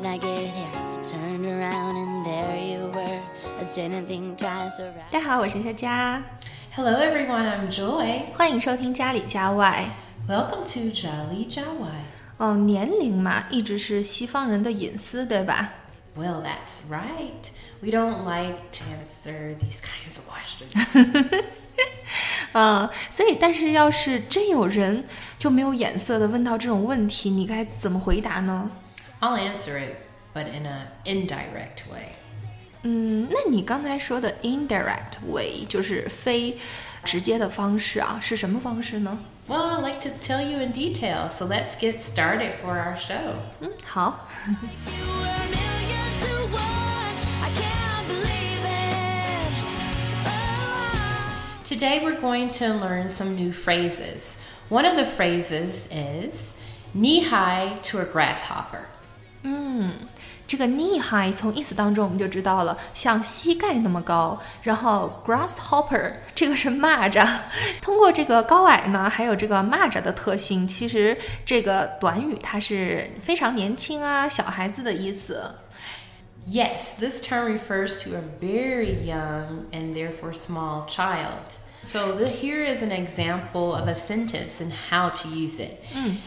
did I get here? I turned around and there you were. I didn't think twice around. 大家好，我是佳佳， Hello everyone, I'm Joy. 欢迎收听家里家外。 Welcome to Jolly Jawai. 哦，年龄嘛，一直是西方人的隐私，对吧？ Well, that's right. We don't like to answer these kinds of questions. 嗯，所以，但是要是真有人就没有眼色的问到这种问题，你该怎么回答呢？ I'll answer it, but in an indirect way. 嗯，那你刚才说的 indirect way 就是非直接的方式啊，是什么方式呢？ Well, I'd like to tell you in detail, so let's get started for our show. 嗯，好， You were a million to one. I can't believe it. Oh. Today we're going to learn some new phrases. One of the phrases is knee high to a grasshopper. 嗯这个 knee high 从意思当中我们就知道了，像膝盖那么高。然后 grasshopper 这个是蚂蚱，通过这个高矮呢，还有这个蚂蚱的特性，其实这个短语它是非常年轻啊，小孩子的意思。Yes, this term refers to a very young and therefore small child. So the, here is an example of a sentence and how to use it.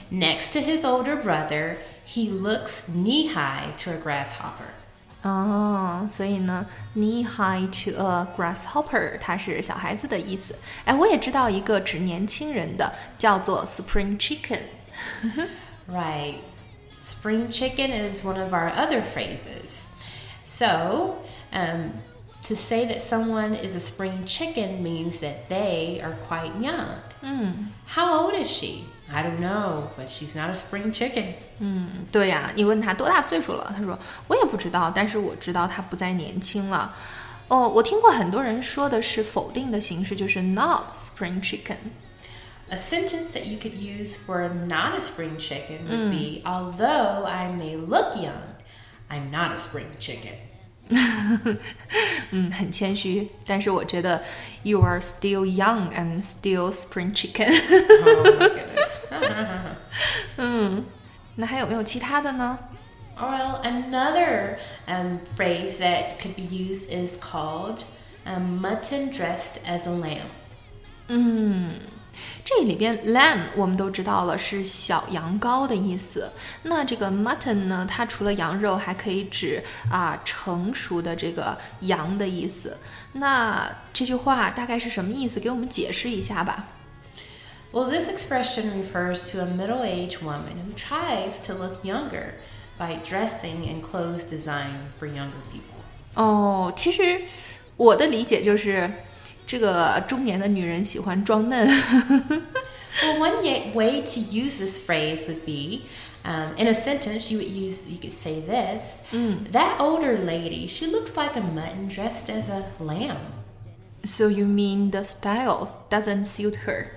Next to his older brother, he looks knee high to a grasshopper. 哦，所以呢，knee high to a grasshopper，它是小孩子的意思。哎，我也知道一个指年轻人的，叫做 spring chicken。 Right. Spring chicken is one of our other phrases. So, um, to say that someone is a spring chicken means that they are quite young. How old is she? I don't know, but she's not a spring chicken. 对呀、你问他多大岁数了，他说我也不知道，但是我知道他不再年轻了。哦，我听过很多人说的是否定的形式，就是 not spring chicken。 A sentence that you could use for not a spring chicken would be Although I may look young, I'm not a spring chicken. 嗯，很谦虚，但是我觉得 you are still young and still spring chicken。 Oh my goodness. 那还有没有其他的呢？ Well, another um, phrase that could be used is called um, mutton dressed as a lamb. 这里边 lamb 我们都知道了是小羊羔的意思。那这个 mutton 呢，它除了羊肉，还可以指啊成熟的这个羊的意思。那这句话大概是什么意思？给我们解释一下吧。 Well, this expression refers to a middle aged woman who tries to look younger by dressing in clothes designed for younger people. 哦，其实我的理解就是， 这个中年的女人喜欢装嫩。 Well, one ye- way to use this phrase would be um, in a sentence, you would use, you could say this That older lady, she looks like a mutton dressed as a lamb. So you mean the style doesn't suit her?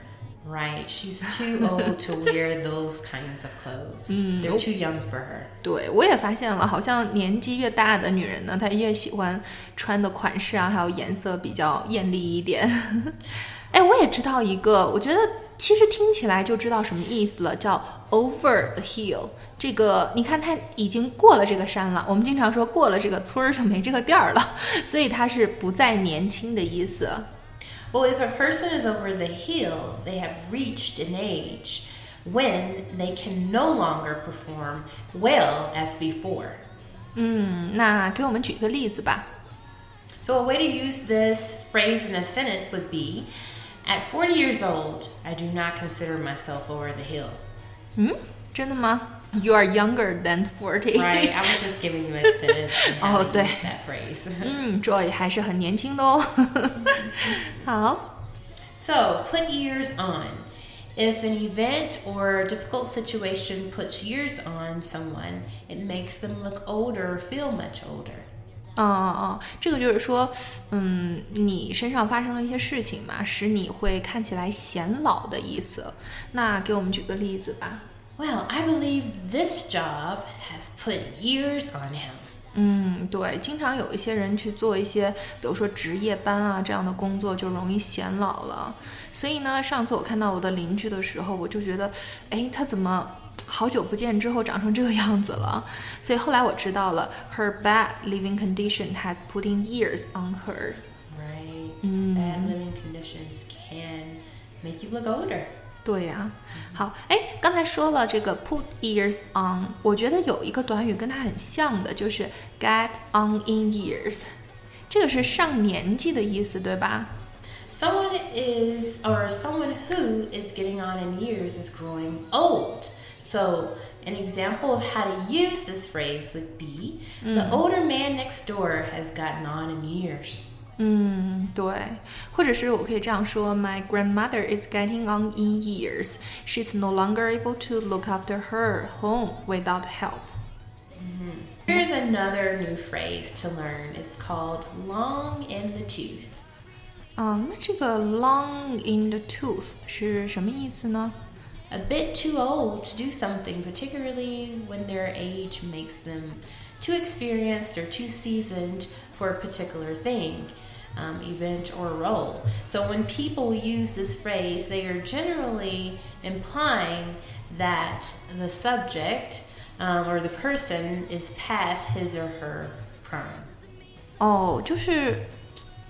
Right, she's too old to wear those kinds of clothes. They're too young for her. 对，我也发现了，好像年纪越大的女人呢，她越喜欢穿的款式啊，还有颜色比较艳丽一点。哎，我也知道一个，我觉得其实听起来就知道什么意思了，叫 over the hill。这个你看，它已经过了这个山了。我们经常说过了这个村儿就没这个店儿了，所以它是不再年轻的意思。Well, if a person is over the hill, they have reached an age when they can no longer perform well as before. 嗯，那给我们举个例子吧。 So, a way to use this phrase in a sentence would be At 40 years old, I do not consider myself over the hill. 嗯，真的吗 ？You are younger than forty. Right? I was just giving you a sentence and how Oh, to 对。 use that phrase. 嗯，Joy 还是很年轻的哦。好， So, put years on. If an event or difficult situation puts years on someone, it makes them look older or feel much older. 哦哦哦，这个就是说，嗯，你身上发生了一些事情嘛，使你会看起来显老的意思。那给我们举个例子吧。 Well, I believe this job has put years on him. 嗯，对，经常有一些人去做一些，比如说值夜班啊这样的工作，就容易显老了。所以呢，上次我看到我的邻居的时候，我就觉得，哎，他怎么 好久不见之后长成这个样子了。所以后来我知道了，her bad living condition has put in years on her。 Right. Bad living conditions can make you look older. 对呀、好，哎，刚才说了这个 put years on，我觉得有一个短语跟它很像的，就是 get on in years，这个是上年纪的意思，对吧？ Someone is, or someone who is getting on in years is growing old. So, an example of how to use this phrase would be the older man next door has gotten on in years. 嗯，对，或者是我可以这样说：My grandmother is getting on in years. She's no longer able to look after her home without help. Here's another new phrase to learn. It's called long in the tooth. 啊，那这个 long in the tooth 是什么意思呢？ A bit too old to do something, particularly when their age makes them too experienced or too seasoned for a particular thing, um, event, or role. So when people use this phrase, they are generally implying that the subject um, or the person is past his or her prime. 哦，就是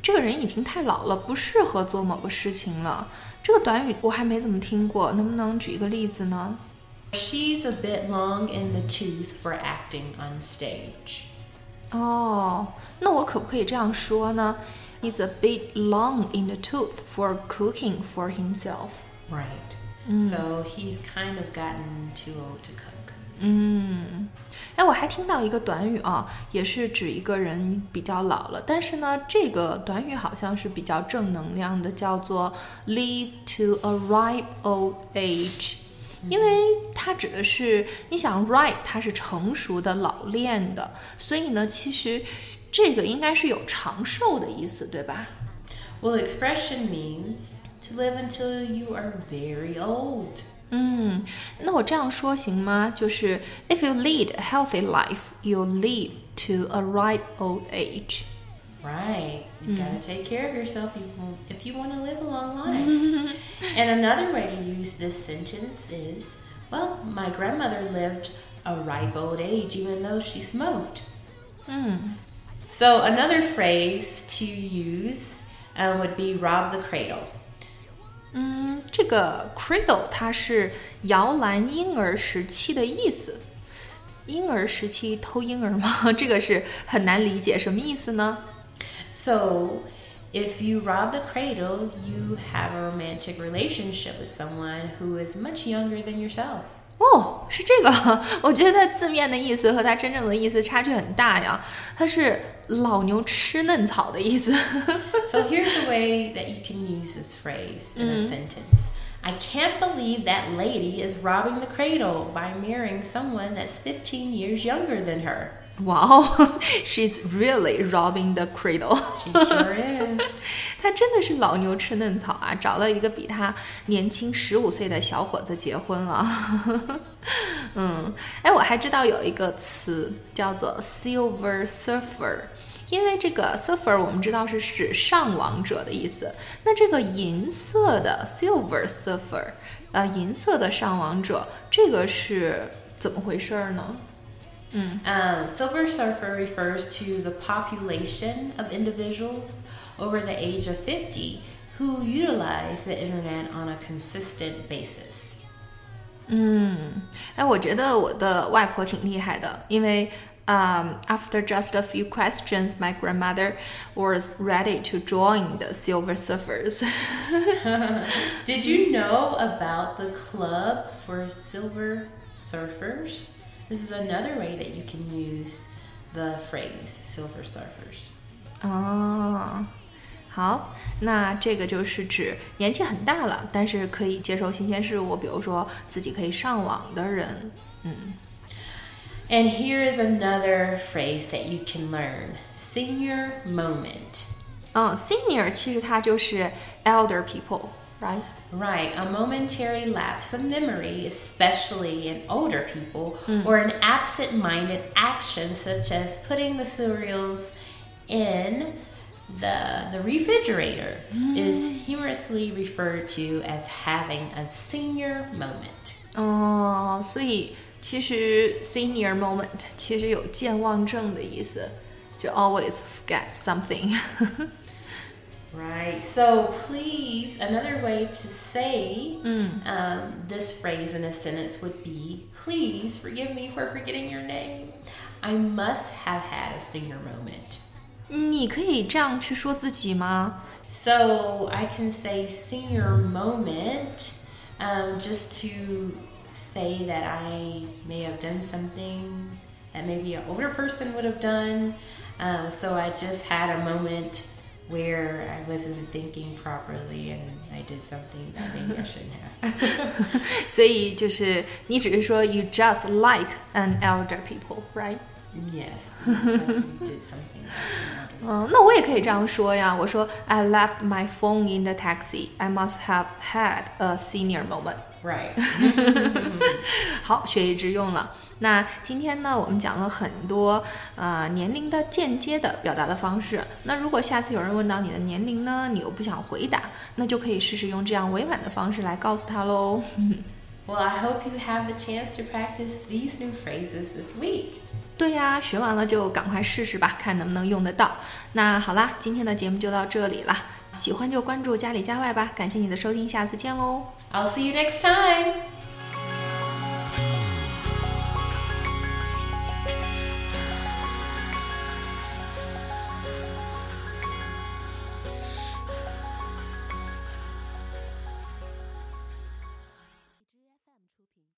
这个人已经太老了，不适合做某个事情了。这个短语我还没怎么听过，能不能举一个例子呢？ She's a bit long in the tooth for acting on stage. 哦，那我可不可以这样说呢 ？He's a bit long in the tooth for cooking for himself。 Right. So he's kind of gotten too old to cook. 嗯，哎，我还听到一个短语啊，也是指一个人比较老了，但是呢，这个短语好像是比较正能量的，叫做 live to a ripe old age。因为它指的是，你想 ripe 它是成熟的、老练的，所以呢，其实 这个应该是有长寿的意思，对吧？ Well, the expression means to live until you are very old. 嗯，那我这样说行吗？就是 if you lead a healthy life, you'll live to a ripe old age。 Right. You've got to take care of yourself if you want, if you want to live a long life. and another way to use this sentence is, well, my grandmother lived a ripe old age even though she smoked. So another phrase to use uh, would be rob the cradle. 嗯，这个 cradle 它是摇篮婴儿时期的意思。婴儿时期偷婴儿吗？这个是很难理解，什么意思呢？ So, if you rob the cradle, you have a romantic relationship with someone who is much younger than yourself. 哦，是这个，我觉得它字面的意思和它真正的意思差距很大呀。它是老牛吃嫩草的意思。 So, here's a way that you can use this phrase in a sentence I can't believe that lady is robbing the cradle by marrying someone that's 15 years younger than her. 哇哦，She's really robbing the cradle。She sure is. 她真的是老牛吃嫩草啊，找了一个比她年轻十五岁的小伙子结婚了。嗯，哎，我还知道有一个词叫做 Silver Surfer，因为这个 surfer 我们知道是指上网者的意思。那这个银色的 Silver Surfer，呃，银色的上网者，这个是怎么回事儿 呢？ Um, Silver Surfer refers to the population of individuals over the age of 50 who utilize the internet on a consistent basis. 嗯，哎，我觉得我的外婆挺厉害的，因为。Um, after just a few questions, my grandmother was ready to join the Silver Surfers. Did you know about the club for silver surfers? This is another way that you can use the phrase silver surfers. 哦，好，那这个就是指年纪很大了，但是可以接受新鲜事物，比如说自己可以上网的人。 And here is another phrase that you can learn senior moment. 嗯，senior 其实它就是 elder people，right？ Right, a momentary lapse of memory, especially in older people, or an absent minded action such as putting the cereals in the, the refrigerator, is humorously referred to as having a senior moment. 哦，所以其实 senior moment 其实有健忘症的意思，就 always forget something。 Right. So please, another way to say um, this phrase in a sentence would be, "Please forgive me for forgetting your name. I must have had a senior moment." 你可以这样去说自己吗？ So I can say senior moment um, just to say that I may have done something that maybe an older person would have done. Um, so I just had a moment where I wasn't thinking properly and I did something that maybe I shouldn't have. 所以就是你只是说 you just like an elder people, right？ Yes, did something. 嗯，那我也可以这样说呀。我说 I left my phone in the taxi. I must have had a senior moment. Right. 好，学以致用了。那今天呢，我们讲了很多呃年龄的间接的表达的方式。那如果下次有人问到你的年龄呢，你又不想回答，那就可以试试用这样委婉的方式来告诉他喽。Well, I hope you have the chance to practice these new phrases this week. 对呀，学完了就赶快试试吧，看能不能用得到。那好啦，今天的节目就到这里啦。喜欢就关注家里家外吧，感谢你的收听，下次见喽。I'll see you next time.